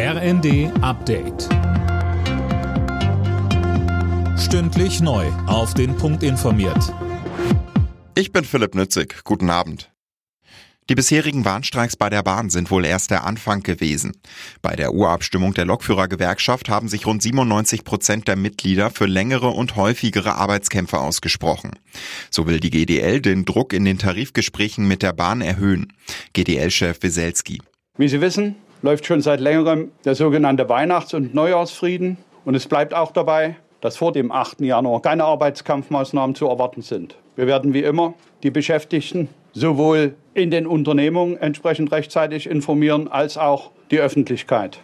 RND Update. Stündlich neu. Auf den Punkt informiert. Ich bin Philipp Nützig. Guten Abend. Die bisherigen Warnstreiks bei der Bahn sind wohl erst der Anfang gewesen. Bei der Urabstimmung der Lokführergewerkschaft haben sich rund 97 Prozent der Mitglieder für längere und häufigere Arbeitskämpfe ausgesprochen. So will die GDL den Druck in den Tarifgesprächen mit der Bahn erhöhen. GDL-Chef Wieselski. Wie Sie wissen, läuft schon seit längerem der sogenannte Weihnachts- und Neujahrsfrieden. Und es bleibt auch dabei, dass vor dem 8. Januar keine Arbeitskampfmaßnahmen zu erwarten sind. Wir werden wie immer die Beschäftigten sowohl in den Unternehmungen entsprechend rechtzeitig informieren als auch die Öffentlichkeit.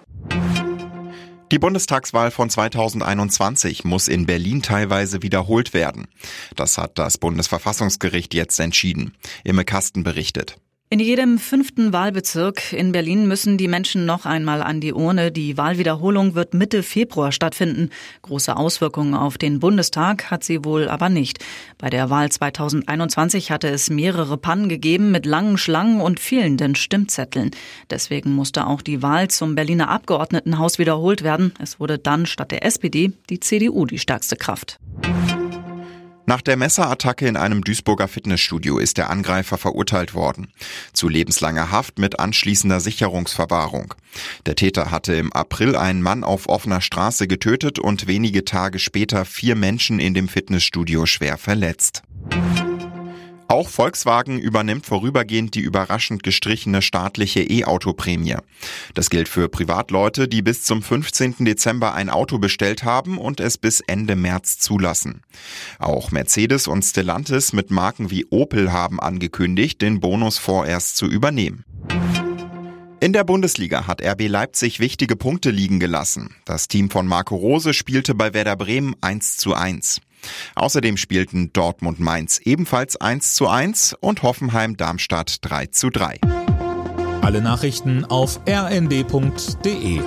Die Bundestagswahl von 2021 muss in Berlin teilweise wiederholt werden. Das hat das Bundesverfassungsgericht jetzt entschieden. Imme Kasten berichtet. In jedem fünften Wahlbezirk in Berlin müssen die Menschen noch einmal an die Urne. Die Wahlwiederholung wird Mitte Februar stattfinden. Große Auswirkungen auf den Bundestag hat sie wohl aber nicht. Bei der Wahl 2021 hatte es mehrere Pannen gegeben mit langen Schlangen und fehlenden Stimmzetteln. Deswegen musste auch die Wahl zum Berliner Abgeordnetenhaus wiederholt werden. Es wurde dann statt der SPD die CDU die stärkste Kraft. Nach der Messerattacke in einem Duisburger Fitnessstudio ist der Angreifer verurteilt worden. Zu lebenslanger Haft mit anschließender Sicherungsverwahrung. Der Täter hatte im April einen Mann auf offener Straße getötet und wenige Tage später vier Menschen in dem Fitnessstudio schwer verletzt. Auch Volkswagen übernimmt vorübergehend die überraschend gestrichene staatliche E-Auto-Prämie. Das gilt für Privatleute, die bis zum 15. Dezember ein Auto bestellt haben und es bis Ende März zulassen. Auch Mercedes und Stellantis mit Marken wie Opel haben angekündigt, den Bonus vorerst zu übernehmen. In der Bundesliga hat RB Leipzig wichtige Punkte liegen gelassen. Das Team von Marco Rose spielte bei Werder Bremen 1 zu 1. Außerdem spielten Dortmund Mainz ebenfalls 1 zu 1 und Hoffenheim Darmstadt 3 zu 3. Alle Nachrichten auf rnd.de